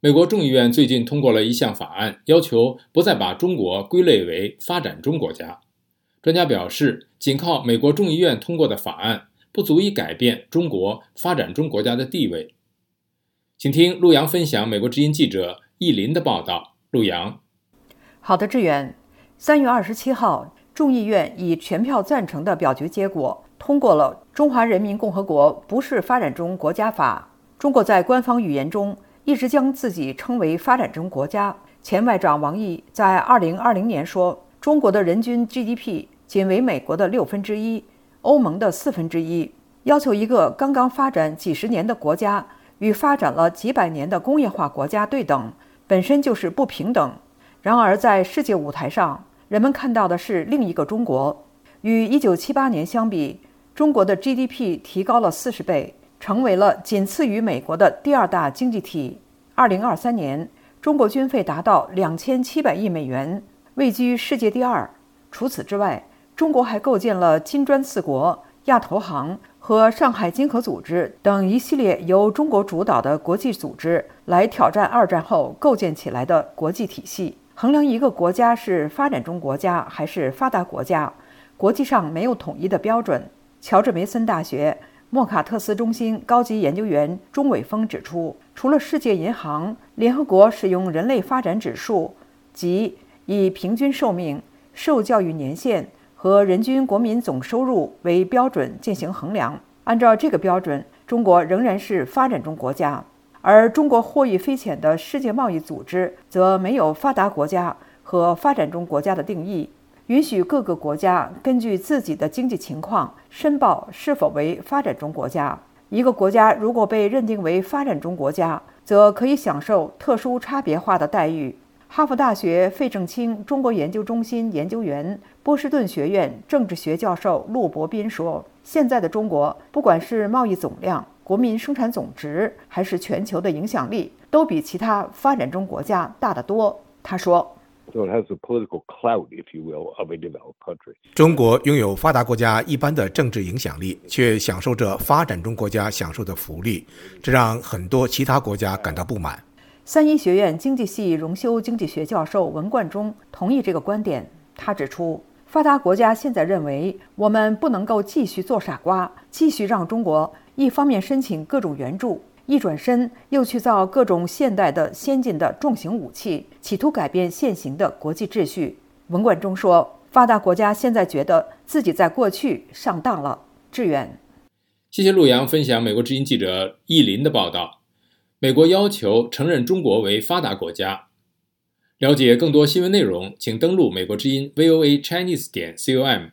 美国众议院最近通过了一项法案，要求不再把中国归类为发展中国家。专家表示，仅靠美国众议院通过的法案不足以改变中国发展中国家的地位。请听陆洋分享美国之音记者易林的报道。陆洋，好的，志远。三月二十七号，众议院以全票赞成的表决结果，通过了《中华人民共和国不是发展中国家法》。中国在官方语言中。一直将自己称为发展中国家。前外长王毅在2020年说：“中国的人均 GDP 仅为美国的六分之一，欧盟的四分之一。要求一个刚刚发展几十年的国家与发展了几百年的工业化国家对等，本身就是不平等。”然而，在世界舞台上，人们看到的是另一个中国。与1978年相比，中国的 GDP 提高了四十倍。成为了仅次于美国的第二大经济体。二零二三年，中国军费达到两千七百亿美元，位居世界第二。除此之外，中国还构建了金砖四国、亚投行和上海经合组织等一系列由中国主导的国际组织，来挑战二战后构建起来的国际体系。衡量一个国家是发展中国家还是发达国家，国际上没有统一的标准。乔治梅森大学。莫卡特斯中心高级研究员钟伟峰指出，除了世界银行、联合国使用人类发展指数，即以平均寿命、受教育年限和人均国民总收入为标准进行衡量，按照这个标准，中国仍然是发展中国家。而中国获益匪浅的世界贸易组织则没有发达国家和发展中国家的定义。允许各个国家根据自己的经济情况申报是否为发展中国家。一个国家如果被认定为发展中国家，则可以享受特殊差别化的待遇。哈佛大学费正清中国研究中心研究员、波士顿学院政治学教授陆博斌说：“现在的中国，不管是贸易总量、国民生产总值，还是全球的影响力，都比其他发展中国家大得多。”他说。So it has the political clout, if you will, of a developed country. 中国拥有发达国家一般的政治影响力，却享受着发展中国家享受的福利，这让很多其他国家感到不满。三一学院经济系荣休经济学教授文冠中同意这个观点。他指出，发达国家现在认为，我们不能够继续做傻瓜，继续让中国一方面申请各种援助。一转身又去造各种现代的先进的重型武器，企图改变现行的国际秩序。文冠中说：“发达国家现在觉得自己在过去上当了。”志远，谢谢陆洋分享美国之音记者易林的报道。美国要求承认中国为发达国家。了解更多新闻内容，请登录美国之音 VOA Chinese 点 com。